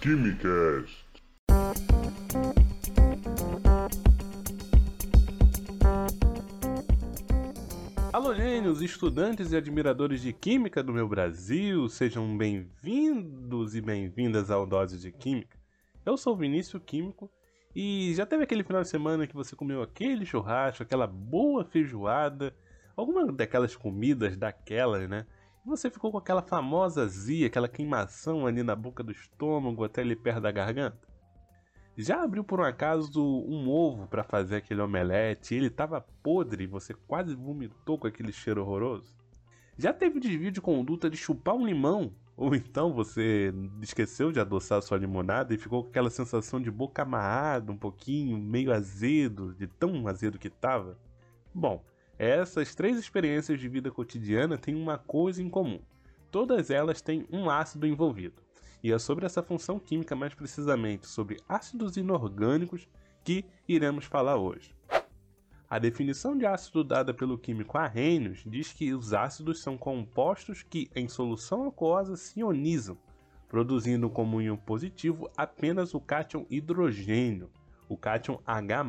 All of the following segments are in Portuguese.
Quimicast. Alô, gênios, estudantes e admiradores de Química do meu Brasil, sejam bem-vindos e bem-vindas ao Dose de Química. Eu sou o Vinícius Químico e já teve aquele final de semana que você comeu aquele churrasco, aquela boa feijoada, alguma daquelas comidas daquelas, né? Você ficou com aquela famosa azia, aquela queimação ali na boca do estômago até ali perto da garganta? Já abriu por um acaso um ovo para fazer aquele omelete e ele estava podre e você quase vomitou com aquele cheiro horroroso? Já teve desvio de conduta de chupar um limão? Ou então você esqueceu de adoçar sua limonada e ficou com aquela sensação de boca amarrada, um pouquinho, meio azedo, de tão azedo que estava? Bom, essas três experiências de vida cotidiana têm uma coisa em comum. Todas elas têm um ácido envolvido. E é sobre essa função química, mais precisamente sobre ácidos inorgânicos, que iremos falar hoje. A definição de ácido dada pelo químico Arrhenius diz que os ácidos são compostos que, em solução aquosa, se ionizam, produzindo como íon positivo apenas o cátion hidrogênio, o cátion H+.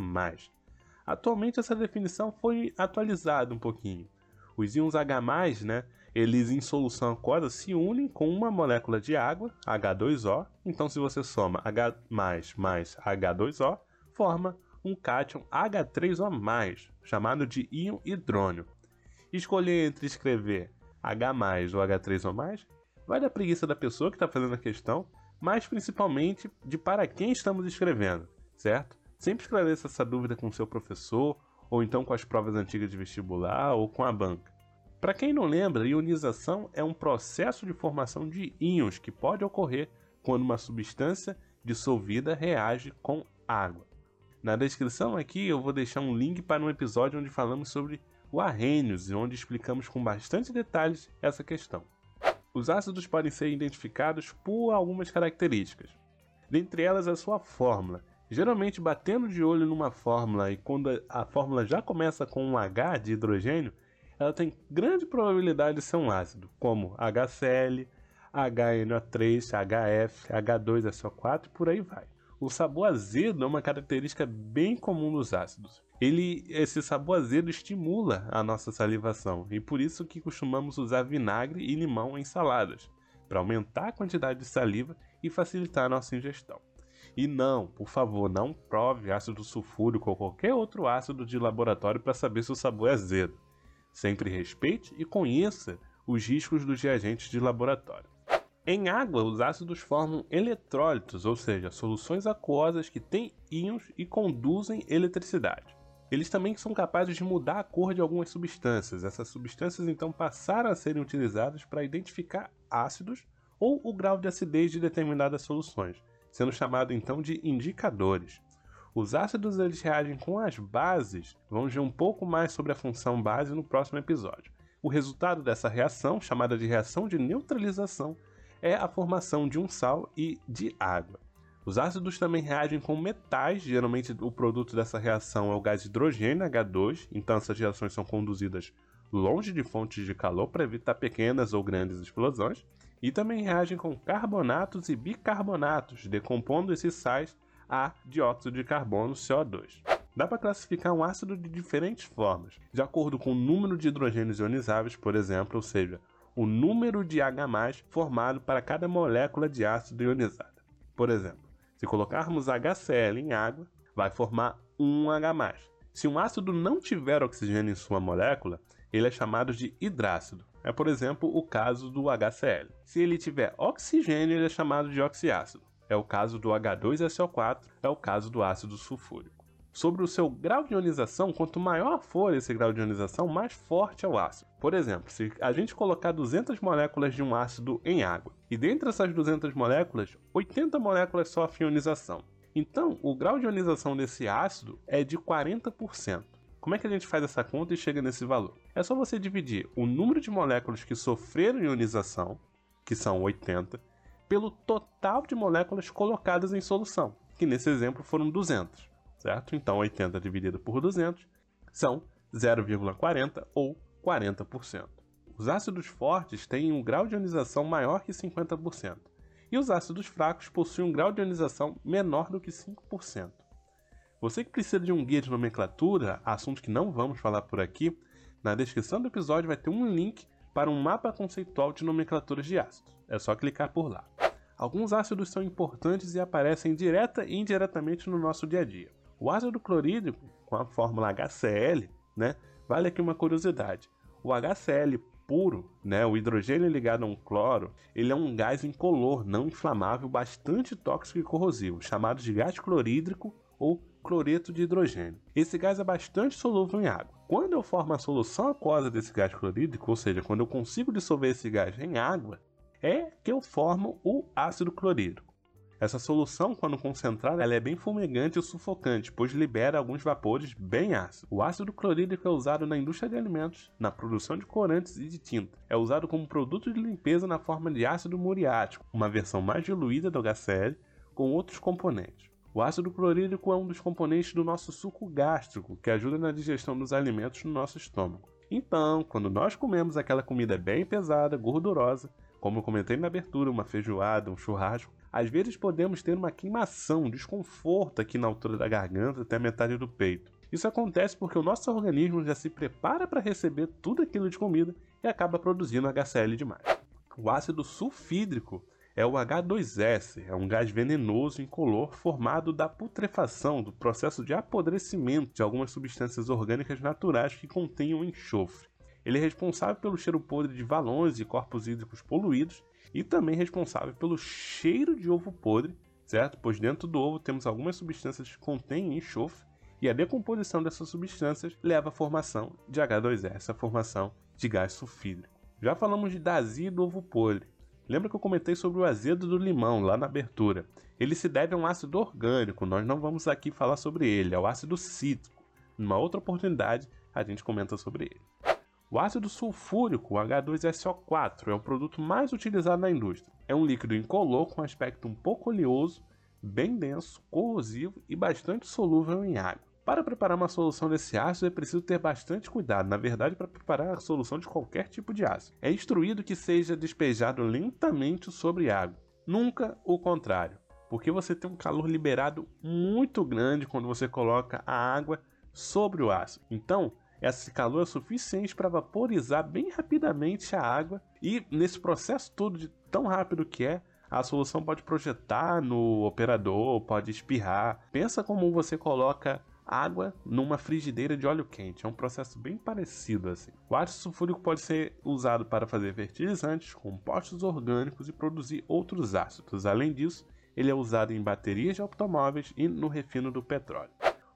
Atualmente essa definição foi atualizada um pouquinho. Os íons H+, né, eles em solução aquosa se unem com uma molécula de água, H2O. Então se você soma H+, mais H2O, forma um cátion H3O+, chamado de íon hidrônio. Escolher entre escrever H+, ou H3O+, vai da preguiça da pessoa que está fazendo a questão, mas principalmente de para quem estamos escrevendo, certo? Sempre esclareça essa dúvida com seu professor, ou então com as provas antigas de vestibular, ou com a banca. Para quem não lembra, ionização é um processo de formação de íons que pode ocorrer quando uma substância dissolvida reage com água. Na descrição aqui eu vou deixar um link para um episódio onde falamos sobre o Arrhenius e onde explicamos com bastante detalhes essa questão. Os ácidos podem ser identificados por algumas características, dentre elas a sua fórmula, Geralmente, batendo de olho numa fórmula e quando a fórmula já começa com um H de hidrogênio, ela tem grande probabilidade de ser um ácido, como HCl, HNO3, HF, H2SO4 e por aí vai. O sabor azedo é uma característica bem comum dos ácidos. Ele, esse sabor azedo estimula a nossa salivação e por isso que costumamos usar vinagre e limão em saladas, para aumentar a quantidade de saliva e facilitar a nossa ingestão. E não, por favor, não prove ácido sulfúrico ou qualquer outro ácido de laboratório para saber se o sabor é azedo. Sempre respeite e conheça os riscos dos reagentes de laboratório. Em água, os ácidos formam eletrólitos, ou seja, soluções aquosas que têm íons e conduzem eletricidade. Eles também são capazes de mudar a cor de algumas substâncias. Essas substâncias então passaram a serem utilizadas para identificar ácidos ou o grau de acidez de determinadas soluções, sendo chamado então de indicadores. Os ácidos eles reagem com as bases. Vamos ver um pouco mais sobre a função base no próximo episódio. O resultado dessa reação, chamada de reação de neutralização, é a formação de um sal e de água. Os ácidos também reagem com metais, geralmente o produto dessa reação é o gás hidrogênio H2, então essas reações são conduzidas longe de fontes de calor para evitar pequenas ou grandes explosões e também reagem com carbonatos e bicarbonatos, decompondo esses sais a dióxido de carbono CO2. Dá para classificar um ácido de diferentes formas, de acordo com o número de hidrogênios ionizáveis, por exemplo, ou seja, o número de H+ formado para cada molécula de ácido ionizado. Por exemplo, se colocarmos HCl em água, vai formar um H+. Se um ácido não tiver oxigênio em sua molécula, ele é chamado de hidrácido. É, por exemplo, o caso do HCl. Se ele tiver oxigênio, ele é chamado de oxiácido. É o caso do H2SO4, é o caso do ácido sulfúrico. Sobre o seu grau de ionização, quanto maior for esse grau de ionização, mais forte é o ácido. Por exemplo, se a gente colocar 200 moléculas de um ácido em água, e dentre essas 200 moléculas, 80 moléculas sofrem ionização. Então, o grau de ionização desse ácido é de 40%. Como é que a gente faz essa conta e chega nesse valor? É só você dividir o número de moléculas que sofreram ionização, que são 80, pelo total de moléculas colocadas em solução, que nesse exemplo foram 200, certo? Então 80 dividido por 200 são 0,40 ou 40%. Os ácidos fortes têm um grau de ionização maior que 50%. e os ácidos fracos possuem um grau de ionização menor do que 5%. Você que precisa de um guia de nomenclatura, assunto que não vamos falar por aqui, na descrição do episódio vai ter um link para um mapa conceitual de nomenclaturas de ácidos. É só clicar por lá. Alguns ácidos são importantes e aparecem direta e indiretamente no nosso dia a dia. O ácido clorídrico, com a fórmula HCl, né, vale aqui uma curiosidade. O HCl puro, né, o hidrogênio ligado a um cloro, ele é um gás incolor, não inflamável, bastante tóxico e corrosivo, chamado de gás clorídrico ou cloreto de hidrogênio. Esse gás é bastante solúvel em água. Quando eu formo a solução aquosa desse gás clorídrico, ou seja, quando eu consigo dissolver esse gás em água, é que eu formo o ácido clorídrico. Essa solução, quando concentrada, ela é bem fumegante e sufocante, pois libera alguns vapores bem ácidos. O ácido clorídrico é usado na indústria de alimentos, na produção de corantes e de tinta. É usado como produto de limpeza na forma de ácido muriático, uma versão mais diluída do HCl, com outros componentes. O ácido clorídrico é um dos componentes do nosso suco gástrico, que ajuda na digestão dos alimentos no nosso estômago. Então, quando nós comemos aquela comida bem pesada, gordurosa, como eu comentei na abertura, uma feijoada, um churrasco, às vezes podemos ter uma queimação, um desconforto aqui na altura da garganta até a metade do peito. Isso acontece porque o nosso organismo já se prepara para receber tudo aquilo de comida e acaba produzindo HCl demais. O ácido sulfídrico é o H2S, é um gás venenoso incolor formado da putrefação, do processo de apodrecimento de algumas substâncias orgânicas naturais que contenham enxofre. Ele é responsável pelo cheiro podre de valões e corpos hídricos poluídos e também responsável pelo cheiro de ovo podre, certo? Pois dentro do ovo temos algumas substâncias que contêm enxofre e a decomposição dessas substâncias leva à formação de H2S, a formação de gás sulfídrico. Já falamos de Dazi do ovo podre. Lembra que eu comentei sobre o azedo do limão lá na abertura? Ele se deve a um ácido orgânico, nós não vamos aqui falar sobre ele, é o ácido cítrico. Numa outra oportunidade, a gente comenta sobre ele. O ácido sulfúrico, o H2SO4, é o produto mais utilizado na indústria. É um líquido incolor com aspecto um pouco oleoso, bem denso, corrosivo e bastante solúvel em água. Para preparar uma solução desse ácido é preciso ter bastante cuidado, na verdade, para preparar a solução de qualquer tipo de ácido. É instruído que seja despejado lentamente sobre água, nunca o contrário, porque você tem um calor liberado muito grande quando você coloca a água sobre o ácido. Então, esse calor é suficiente para vaporizar bem rapidamente a água e nesse processo todo de tão rápido que é, a solução pode projetar no operador, pode espirrar. Pensa como você coloca água numa frigideira de óleo quente. É um processo bem parecido assim. O ácido sulfúrico pode ser usado para fazer fertilizantes, compostos orgânicos e produzir outros ácidos. Além disso, ele é usado em baterias de automóveis e no refino do petróleo.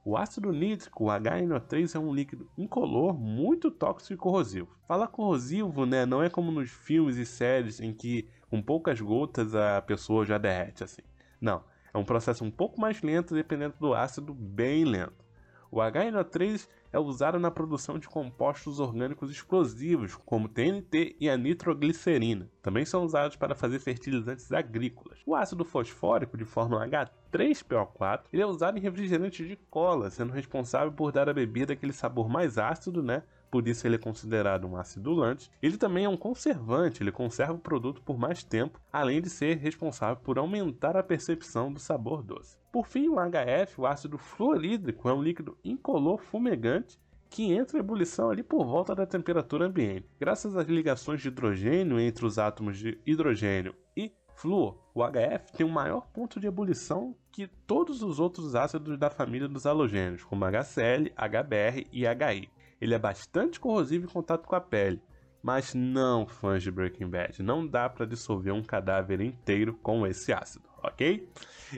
O ácido nítrico, o HNO3, é um líquido incolor, muito tóxico e corrosivo. Falar corrosivo, né, não é como nos filmes e séries em que com poucas gotas a pessoa já derrete assim. Não, é um processo um pouco mais lento dependendo do ácido, bem lento. O HNO3 é usado na produção de compostos orgânicos explosivos, como TNT e a nitroglicerina. Também são usados para fazer fertilizantes agrícolas. O ácido fosfórico, de fórmula H3PO4, ele é usado em refrigerantes de cola, sendo responsável por dar à bebida aquele sabor mais ácido, né? Por isso ele é considerado um acidulante. Ele também é um conservante, ele conserva o produto por mais tempo, além de ser responsável por aumentar a percepção do sabor doce. Por fim, o HF, o ácido fluorídrico, é um líquido incolor fumegante que entra em ebulição ali por volta da temperatura ambiente. Graças às ligações de hidrogênio entre os átomos de hidrogênio e flúor, o HF tem um maior ponto de ebulição que todos os outros ácidos da família dos halogênios, como HCl, HBr e HI. Ele é bastante corrosivo em contato com a pele, mas não, fãs de Breaking Bad, não dá para dissolver um cadáver inteiro com esse ácido, ok?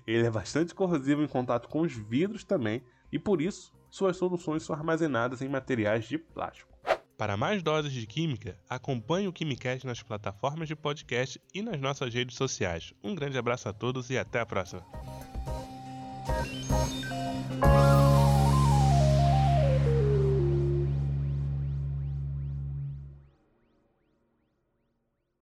Ele é bastante corrosivo em contato com os vidros também, e por isso suas soluções são armazenadas em materiais de plástico. Para mais doses de química, acompanhe o Quimicast nas plataformas de podcast e nas nossas redes sociais. Um grande abraço a todos e até a próxima.